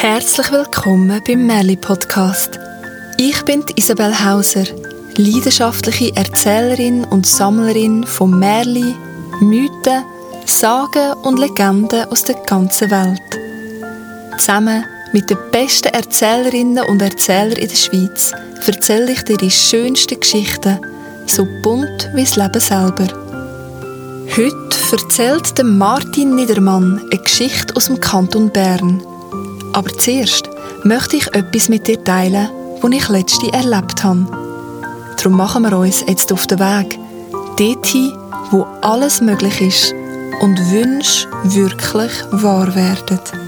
Herzlich willkommen beim Merli Podcast. Ich bin Isabel Hauser, leidenschaftliche Erzählerin und Sammlerin von Merli, Mythen, Sagen und Legenden aus der ganzen Welt. Zusammen mit den besten Erzählerinnen und Erzählern in der Schweiz erzähle ich dir die schönsten Geschichten, so bunt wie das Leben selber. Heute erzählt Martin Niedermann eine Geschichte aus dem Kanton Bern. Aber zuerst möchte ich etwas mit dir teilen, was ich letzte erlebt habe. Darum machen wir uns jetzt auf den Weg, dorthin, wo alles möglich ist und Wünsche wirklich wahr werden.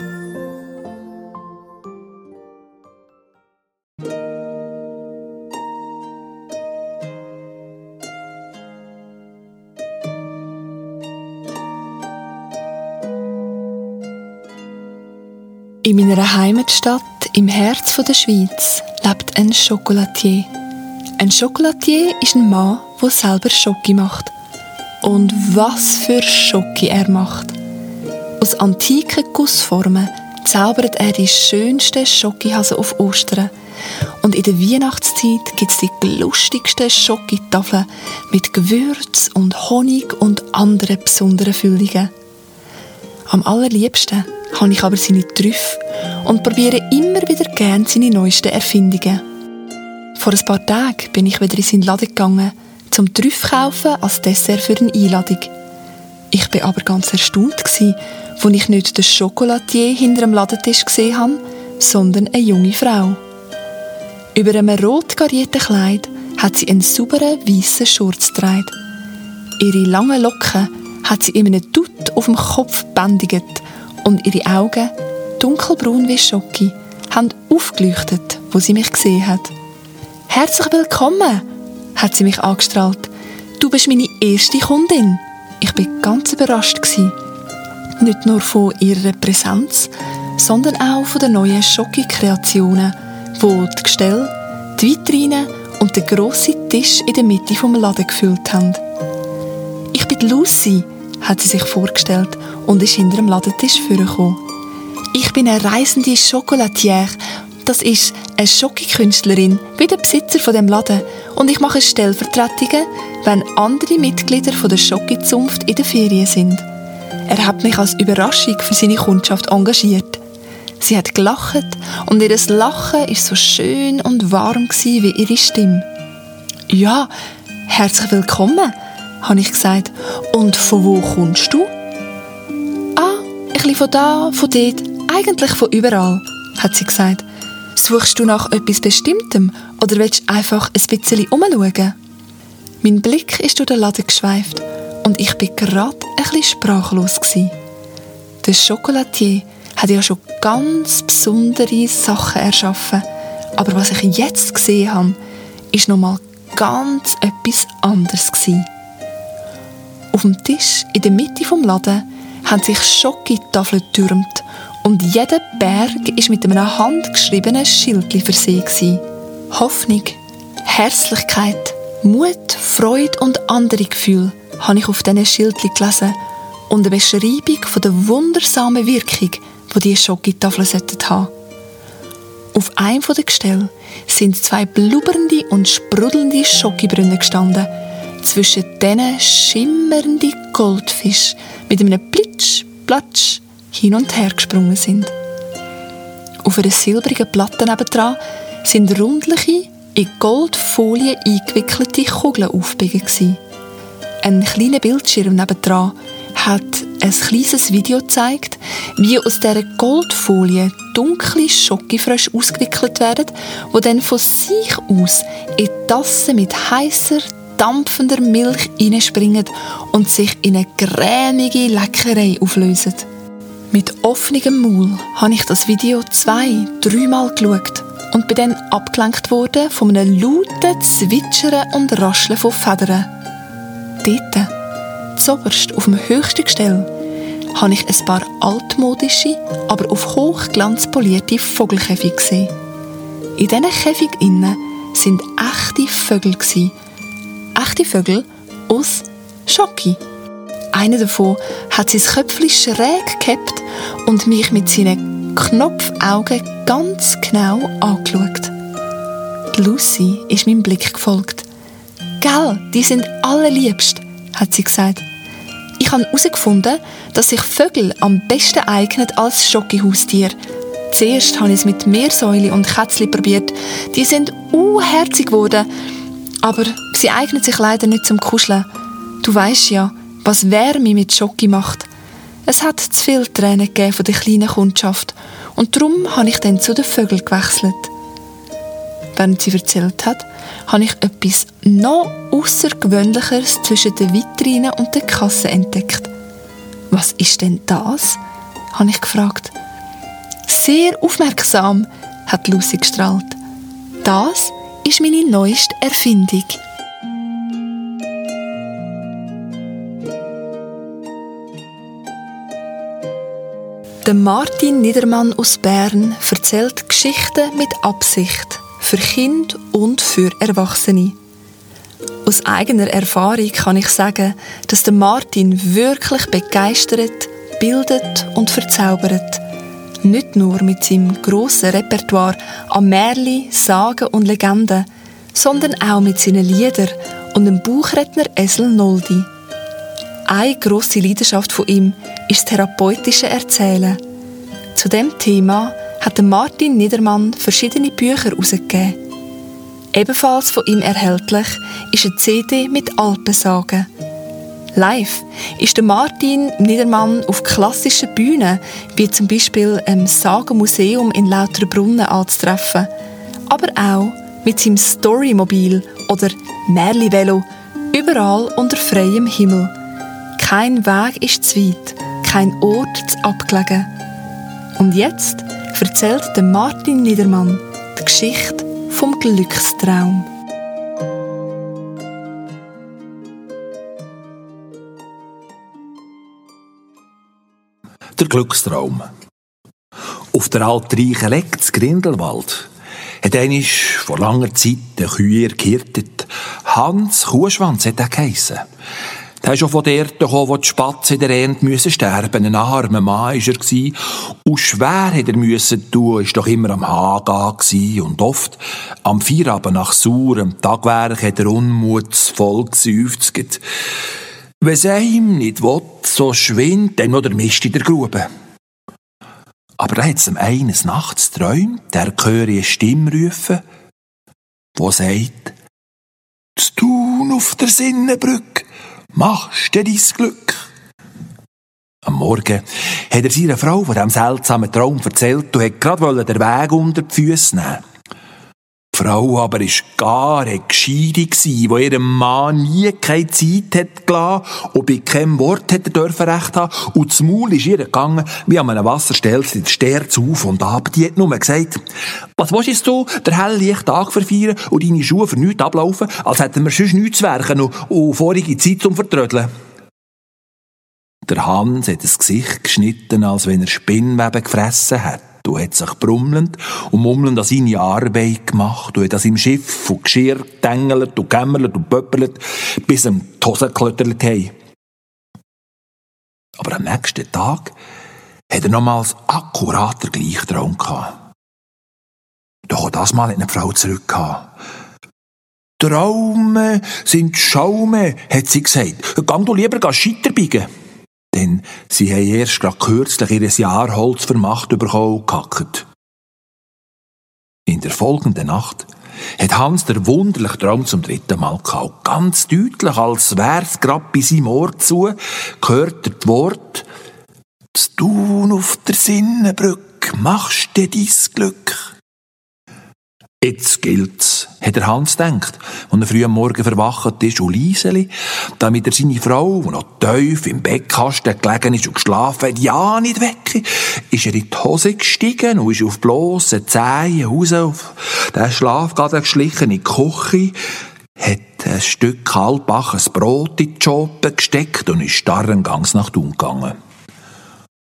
In meiner Heimatstadt im Herz der Schweiz lebt ein Chocolatier. Ein Chocolatier ist ein Mann, der selber Schoki macht. Und was für Schoki er macht! Aus antiken Gussformen zaubert er die schönsten Schokihasen auf Ostern. Und in der Weihnachtszeit gibt es die lustigsten Schokitafeln mit Gewürz und Honig und anderen besonderen Füllungen. Am allerliebsten habe ich aber seine Trüffe und probiere immer wieder gern seine neuesten Erfindungen. Vor ein paar Tagen bin ich wieder in seinen Laden gegangen, zum Trüffe kaufen als Dessert für eine Einladung. Ich bin aber ganz erstaunt als ich nicht den Chocolatier hinter dem Ladentisch gesehen habe, sondern eine junge Frau. Über einem rot garierten Kleid hat sie einen sauberen weißen Schurz getragen. Ihre langen Locken hat sie in einem Dutt auf dem Kopf bändigt und ihre Augen, dunkelbraun wie Schoki, haben aufgeleuchtet, wo sie mich gesehen hat. Herzlich willkommen, hat sie mich angestrahlt. Du bist meine erste Kundin. Ich bin ganz überrascht gewesen. Nicht nur von ihrer Präsenz, sondern auch von den neuen Schoki-Kreationen, wo die Gestelle, die Vitrine und der grosse Tisch in der Mitte vom Laden gefüllt haben. Ich bin Lucy, hat sie sich vorgestellt und ist hinter dem Ladentisch vorgekommen. Ich bin eine reisende Chocolatière. Das ist eine Schokokünstlerin, wie der Besitzer von dem Laden. Und ich mache Stellvertretungen, wenn andere Mitglieder von der Schokizunft in der Ferien sind. Er hat mich als Überraschung für seine Kundschaft engagiert. Sie hat gelacht und ihr Lachen ist so schön und warm wie ihre Stimme. Ja, herzlich willkommen, habe ich gesagt. Und von wo kommst du? Ah, ein bisschen von da, von dort, eigentlich von überall, hat sie gesagt. Suchst du nach etwas Bestimmtem oder willst du einfach ein bisschen umschauen? Mein Blick ist durch den Laden geschweift und ich bin gerade ein bisschen sprachlos gewesen. Der Chocolatier hat ja schon ganz besondere Sachen erschaffen, aber was ich jetzt gesehen habe, ist nochmal ganz etwas anderes gewesen. Auf dem Tisch in der Mitte vom Laden haben sich Schokitafeln getürmt und jeder Berg ist mit einem handgeschriebenen Schild versehen. Hoffnung, Herzlichkeit, Mut, Freude und andere Gefühle habe ich auf diesen Schildchen gelesen und eine Beschreibung von der wundersamen Wirkung, die diese Schokitafeln haben Auf einem der Gestelle sind zwei blubbernde und sprudelnde Schokibrunnen gestanden – zwischen denen schimmernde Goldfische mit einem Plitsch, Platsch hin und her gesprungen sind. Auf einer silbrigen Platte nebendran sind rundliche, in Goldfolie eingewickelte Kugeln aufgebiegen. Ein kleiner Bildschirm nebendran hat ein kleines Video gezeigt, wie aus dieser Goldfolie dunkle Schokofrösche ausgewickelt werden, die dann von sich aus in Tassen mit heißer, dampfender Milch hineinspringen und sich in eine cremige Leckerei auflösen. Mit offenem Maul habe ich das Video zwei, dreimal geschaut und bin dann abgelenkt worden von einem lauten Zwitschern und Rascheln von Federn. Dort, zoberst auf dem höchsten Gestell, habe ich ein paar altmodische, aber auf Hochglanz polierte Vogelkäfige gesehen. In diesen Käfigen innen sind echte Vögel echte Vögel aus Schoki. einer davon hat sein Köpfchen schräg gehabt und mich mit seinen Knopfaugen ganz genau angeschaut. Lucy ist meinem Blick gefolgt. Gell, die sind allerliebst, hat sie gesagt. Ich habe herausgefunden, dass sich Vögel am besten eignen als Schokihaustier. Zuerst habe ich es mit Meersäule und Kätzli probiert. Die sind unherzig geworden. Aber sie eignen sich leider nicht zum Kuscheln. Du weißt ja, was Wärme mit Schoki macht. Es hat zu viele Tränen gegeben von der kleinen Kundschaft und darum habe ich dann zu den Vögeln gewechselt. Während sie erzählt hat, habe ich etwas noch Außergewöhnlicheres zwischen den Vitrinen und der Kasse entdeckt. Was ist denn das? habe ich gefragt. Sehr aufmerksam, hat Lucy gestrahlt. Das ist meine neueste Erfindung. Der Martin Niedermann aus Bern erzählt Geschichten mit Absicht für Kind und für Erwachsene. Aus eigener Erfahrung kann ich sagen, dass der Martin wirklich begeistert, bildet und verzaubert. Nicht nur mit seinem grossen Repertoire an Märchen, Sagen und Legenden, sondern auch mit seinen Liedern und dem Buchredner Esel Noldi. Eine grosse Leidenschaft von ihm ist das therapeutische Erzählen. Zu dem Thema hat Martin Niedermann verschiedene Bücher herausgegeben. Ebenfalls von ihm erhältlich ist eine CD mit Alpensagen. Live ist der Martin Niedermann auf klassischen Bühnen, wie zum Beispiel im Sagenmuseum in Lauterbrunnen anzutreffen, aber auch mit seinem Storymobil oder Märli-Velo überall unter freiem Himmel. Kein Weg ist zu weit, kein Ort zu abgelegen. Und jetzt erzählt der Martin Niedermann die Geschichte vom Glückstraum. Der Glückstraum. Auf der altreichen Leck zu Grindelwald hat einmal vor langer Zeit der Kühe gehirtet. Hans Kuhschwanz hat er geheissen. Der ist schon von der gekommen, wo die Spatzen in der Ernte müssen sterben. Ein armer Mann war er. Und schwer hat er müssen tun, ist doch immer am gsi und oft am Feierabend nach saurem Tagwerk hat er unmutsvoll geseufzt. Wenn es ihm nicht will, so schwindt dann noch der Mist in der Grube. Aber da hat es eines Nachts träumt, der höre eine Stimme rufen, wo sagt, «Das Tun auf der Sinnenbrücke, machst du dein Glück?» Am Morgen hat er seiner Frau von diesem seltsamen Traum erzählt und hat gerade den Weg unter die Füße nehmen. Frau aber ist gar eine Gescheide gsi, wo ihrem Mann nie keine Zeit hat gelassen und bei keinem Wort hat dürfen recht haben und das Maul ist ihr gegangen, wie an einem Wasserstelz der Sterz auf und ab. Die hat nur gesagt, was willst du, der helle Tag verfeiern und deine Schuhe für nichts ablaufen, als hätten wir sonst nichts zu werken und, und vorige Zeit zum Vertrödeln. Der Hans hat das Gesicht geschnitten, als wenn er Spinnweben gefressen hat und hat sich brummelnd und mummelnd an seine Arbeit gemacht und hat an seinem Schiff und Geschirr getängelt und gämmerlet und pöppelt, bis ihm die Hose geklöttert haben. Aber am nächsten Tag hat er nochmals akkurater Gleichtraum gehabt. Doch auch das Mal hat eine Frau zurückgehabt. Traume sind Schaume, hat sie gesagt. Gang du lieber Scheiterbiegen. Denn sie haben erst gerade kürzlich ihr Jahr Holz vermacht bekommen. In der folgenden Nacht hat Hans der wunderliche Traum zum dritten Mal gehabt. Ganz deutlich, als wär's grad bei seinem Ohr zu, gehört er das Wort, «Das Tun auf der Sinnenbrücke, machst dir dein Glück.» Jetzt gilt's, hat der Hans denkt, als er früh am Morgen verwacht ist und Lieseli, damit er seine Frau, die noch tief im Bettkasten gelegen ist und geschlafen hat, ja nicht weg, ist er in die Hose gestiegen und ist auf bloße Zehen raus auf den Schlafgaden geschlichen in die Küche, hat ein Stück halbbaches Brot in die Schoppe gesteckt und ist starren Gangs nach unten gegangen.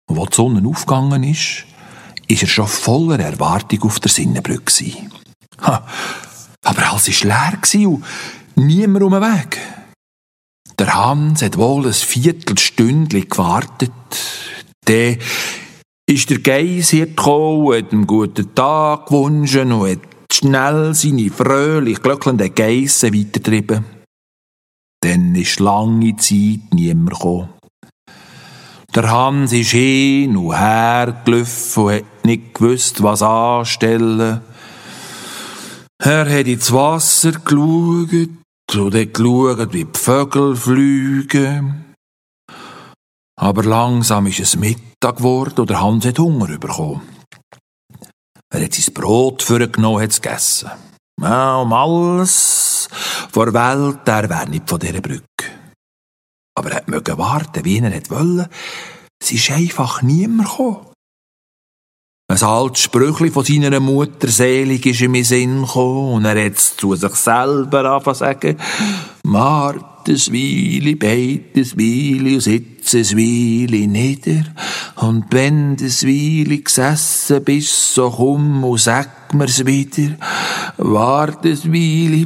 Und als die Sonne aufgegangen ist, ist er schon voller Erwartung auf der Sinnenbrücke gewesen. Ha, aber alles war leer und niemand um den Weg. Der Hans hat wohl ein Viertelstündchen gewartet. Dann ist der hier gekommen, hat einen guten Tag gewünscht und hat schnell seine fröhlich glöckelnden Geissen weitertrieben. Dann ist lange Zeit niemand gekommen. Der Hans ist hin und her gelaufen und hat nicht gewusst, was anstellen. Er hat ins Wasser geschaut und hat geschaut, wie die Vögel fliegen. Aber langsam ist es Mittag geworden und der Hans hat Hunger bekommen. Er hat sein Brot vorgenommen und hat es gegessen. Ja, um alles vor der Welt, er wäre nicht von dieser Brücke. Aber er möge warten, wie er wollte. Es ist einfach niemand gekommen. Ein altes Sprüchli von seiner Mutter selig ist in Sinn gekommen und er hat zu sich selber angefangen sagen, Mart es Weile, beit es Weile und sitz es Weile nieder. Und wenn des Weile gesessen bist, so komm und sag mir's wieder. Wart es Weile,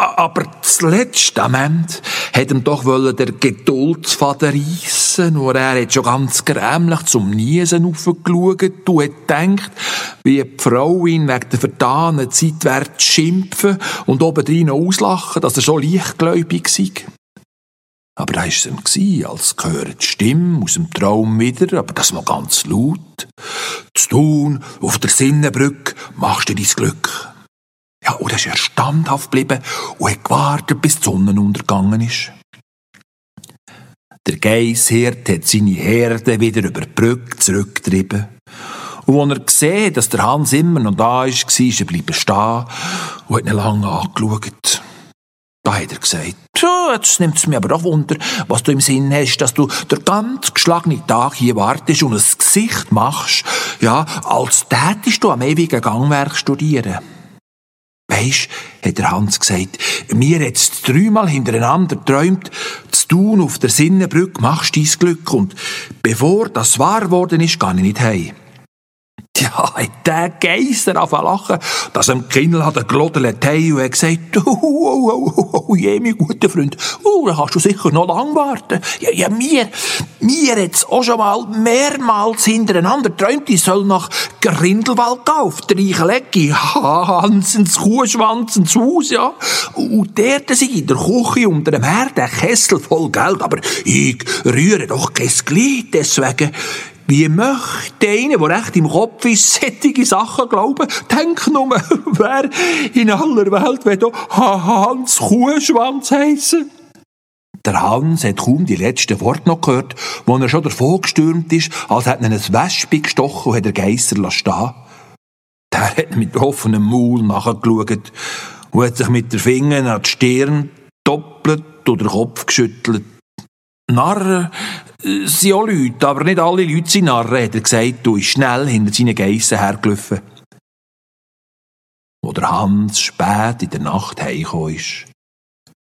aber zuletzt am Ende hat ihm doch der Geduldsfaden reissen und er hat schon ganz grämlich zum Niesen aufgeschaut und hat gedacht, wie die Frau ihn wegen der vertanen Zeit wird schimpfen und obendrein auslachen, dass er so leichtgläubig sei. Aber da war es ihm, als gehört die Stimme aus dem Traum wieder, aber das mal ganz laut. Zu tun, auf der Sinnenbrücke machst du dein Glück. Ja, und er ist er standhaft geblieben und hat gewartet, bis die Sonne untergegangen ist. Der Geisshirt hat seine Herde wieder über die Brücke zurückgetrieben. Und als er gesehen dass der Hans immer noch da ist, war er bleiben stehen und hat ihn lange angeschaut. Da hat er gesagt, jetzt nimmt es mir aber doch Wunder, was du im Sinn hast, dass du den ganz geschlagenen Tag hier wartest und ein Gesicht machst, ja, als tätest du am ewigen Gangwerk studieren. Weisst, hat der Hans gesagt, mir jetzt dreimal hintereinander träumt, zu tun auf der Sinnenbrücke machst dein Glück und bevor das wahr worden ist, kann ich nicht heim. Ja, hat der Geister angefangen lachen, dass ihm Kindl hat gelodelt und hat gesagt, oh, oh, oh, oh, oh, je, mein guter Freund, oh, da kannst du sicher noch lang warten. Ja, ja, mir, mir jetzt auch schon mal mehrmals hintereinander träumt, ich soll nach Grindelwald gehen, auf die reiche Lecke, Hansens Kuhschwanz ins Haus, ja. Und dort sind in der Küche unter dem Herd ein Kessel voll Geld, aber ich rühre doch kein Glied, deswegen wie möchte einer, der recht im Kopf ist, sättige Sachen glauben? Denk nur, wer in aller Welt will Hans Kuhschwanz heissen? Der Hans hat kaum die letzten Worte noch gehört, wo er schon davon gestürmt ist, als hätte ihn ein Wespe gestochen und hat der Geisser stehen Der hat mit offenem Maul nachgeschaut und hat sich mit der Finger an die Stirn doppelt oder den Kopf geschüttelt. Narren sind auch Leute, aber nicht alle Leute sind Narren, hat er gesagt und ist schnell hinter seinen Geissen hergelaufen. Wo der Hans spät in der Nacht heimgekommen ist,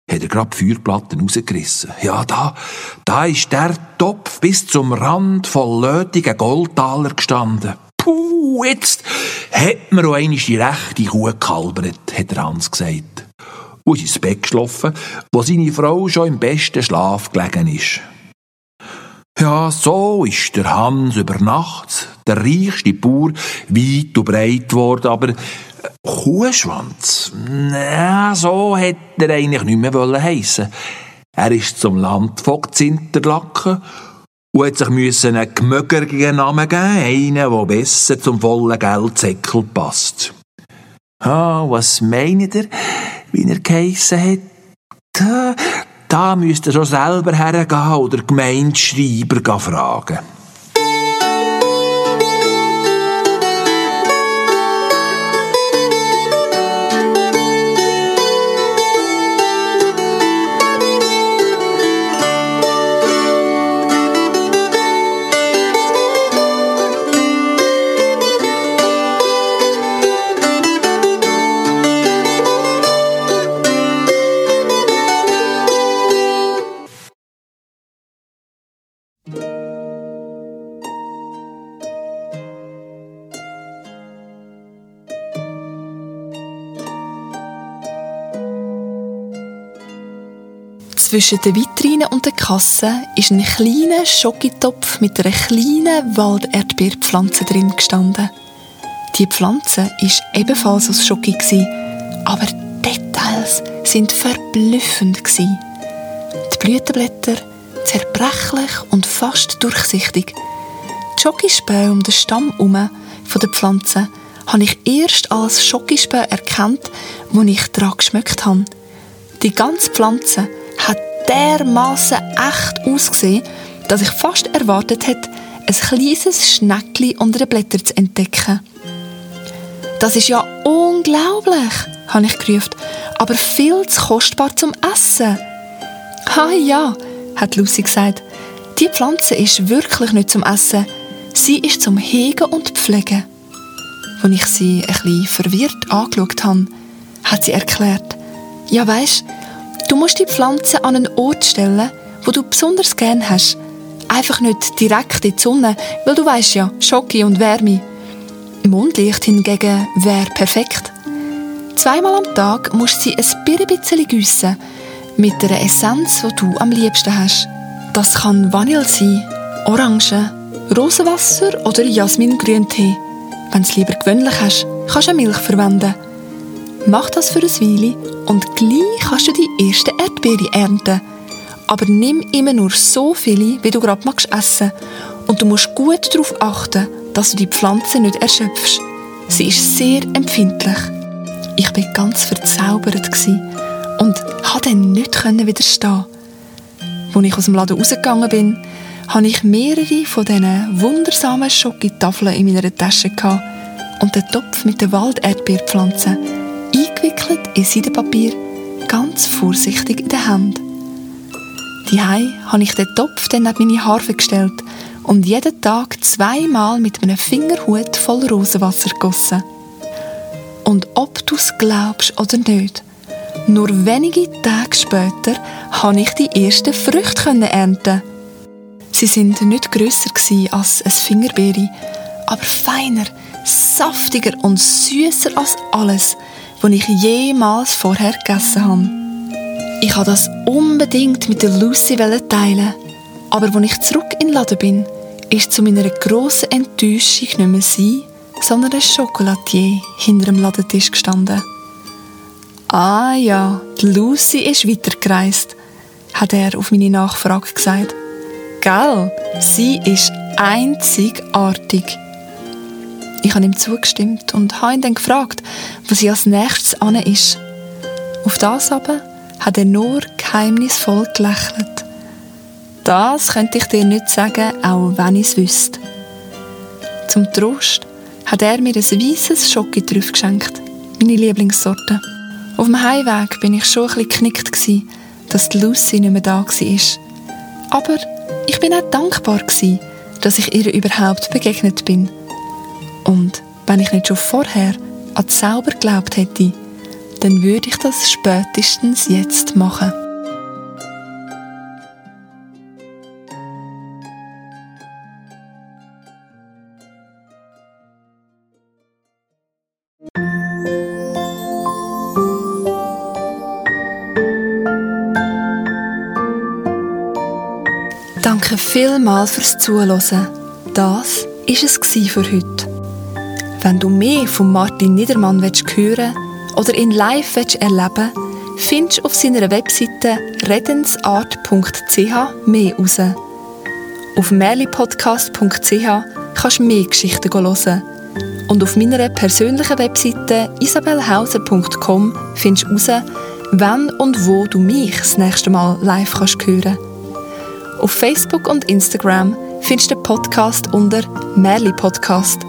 hat er grad die Feuerplatten rausgerissen. Ja, da, da ist der Topf bis zum Rand voll lötigen Goldtaler gestanden. Puh, jetzt hat mir auch einmal die rechte Kuh gekalbert, hat der Hans gesagt. Und ist ins Bett geschlafen, wo seine Frau schon im besten Schlaf gelegen ist. Ja, so ist der Hans über Nacht der reichste Bauer weit und breit geworden, aber äh, Kuhschwanz, na, so hätte er eigentlich nicht mehr heissen Er ist zum Landvogt Zinterlaken und hat sich einen gemögerigen Namen geben, einen, der besser zum vollen Geldsäckel passt. Ah, was meint ihr, wie er geheissen hat? Da müsst ihr schon selber hergehen oder Gemeindeschreiber fragen. Zwischen den Vitrinen und der Kasse ist ein kleiner Schokitopf mit einer kleinen Walderdbeerpflanze drin gestanden. Die Pflanze ist ebenfalls aus Schoki, aber die Details sind verblüffend. Die Blütenblätter zerbrechlich und fast durchsichtig. Die Schokispäne um den Stamm herum von der Pflanze habe ich erst als Schokispäne erkannt, wo ich daran geschmeckt habe. Die ganze Pflanze hat dermaßen echt ausgesehen, dass ich fast erwartet hätte, ein kleines Schneckli unter den Blättern zu entdecken. Das ist ja unglaublich, habe ich gerufen, aber viel zu kostbar zum Essen. Ha ja, hat Lucy gesagt, die Pflanze ist wirklich nicht zum Essen, sie ist zum Hegen und Pflegen. Als ich sie ein bisschen verwirrt angeschaut habe, hat sie erklärt, ja weisst, du musst die Pflanze an einen Ort stellen, wo du besonders gern hast. Einfach nicht direkt in die Sonne, weil du weißt ja, Schoki und Wärme. Mondlicht hingegen wäre perfekt. Zweimal am Tag musst du sie ein bisschen gießen, mit der Essenz, die du am liebsten hast. Das kann Vanille sein, Orange, Rosenwasser oder Jasmingrüntee. Wenn du es lieber gewöhnlich hast, kannst du Milch verwenden. Mach das für eine Weile und gleich kannst du die erste Erdbeere ernten. Aber nimm immer nur so viele, wie du gerade magst essen. Und du musst gut darauf achten, dass du die Pflanze nicht erschöpfst. Sie ist sehr empfindlich. Ich war ganz verzaubert und konnte dann nicht widerstehen. Als ich aus dem Laden rausgegangen bin, hatte ich mehrere von diesen wundersamen Schokotafeln in meiner Tasche und den Topf mit der Walderdbeerpflanze eingewickelt in Seidenpapier, ganz vorsichtig in der Hand. Die habe ich den Topf dann neben meine Harfe gestellt und jeden Tag zweimal mit einem Fingerhut voll Rosenwasser gegossen. Und ob du es glaubst oder nicht, nur wenige Tage später konnte ich die ersten Früchte ernten. Sie sind nicht grösser als ein Fingerbeere, aber feiner, saftiger und süßer als alles, was ich jemals vorher gegessen habe. Ich wollte das unbedingt mit der Lucy teilen, aber als ich zurück in den Laden bin, ist zu meiner grossen Enttäuschung nicht mehr sie, sondern ein Schokolatier hinter dem Ladentisch gestanden. Ah ja, die Lucy ist weitergereist, hat er auf meine Nachfrage gesagt. Gell, sie ist einzigartig. Ich habe ihm zugestimmt und habe ihn dann gefragt, was sie als nächstes an ist. Auf das aber hat er nur geheimnisvoll gelächelt. Das könnte ich dir nicht sagen, auch wenn ich es wüsste. Zum Trost hat er mir ein weißes Schokitrüff geschenkt, meine Lieblingssorte. Auf dem Heimweg bin ich schon bisschen geknickt, dass die Lucy nicht mehr da war. Aber ich bin auch dankbar, dass ich ihr überhaupt begegnet bin. Und wenn ich nicht schon vorher an die Zauber geglaubt hätte, dann würde ich das spätestens jetzt machen. Danke vielmals fürs Zuhören. Das war es für heute. Wenn du mehr von Martin Niedermann hören oder ihn live erleben willst, findest du auf seiner Webseite redensart.ch mehr heraus. Auf merlipodcast.ch kannst du mehr Geschichten hören. Und auf meiner persönlichen Webseite isabelhauser.com findest du heraus, wann und wo du mich das nächste Mal live kannst hören Auf Facebook und Instagram findest du den Podcast unter Merli Podcast.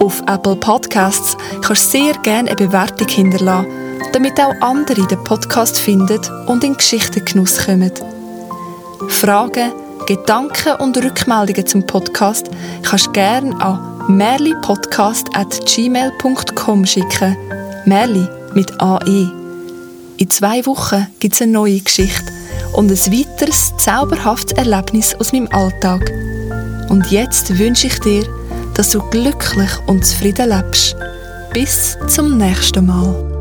Auf Apple Podcasts kannst du sehr gerne eine Bewertung hinterlassen, damit auch andere den Podcast finden und in Geschichtengenuss kommen. Fragen, Gedanken und Rückmeldungen zum Podcast kannst du gerne an merlipodcast.gmail.com schicken. Merli mit AE. In zwei Wochen gibt es eine neue Geschichte und ein weiteres zauberhaftes Erlebnis aus meinem Alltag. Und jetzt wünsche ich dir, dass du glücklich und zufrieden lebst. Bis zum nächsten Mal.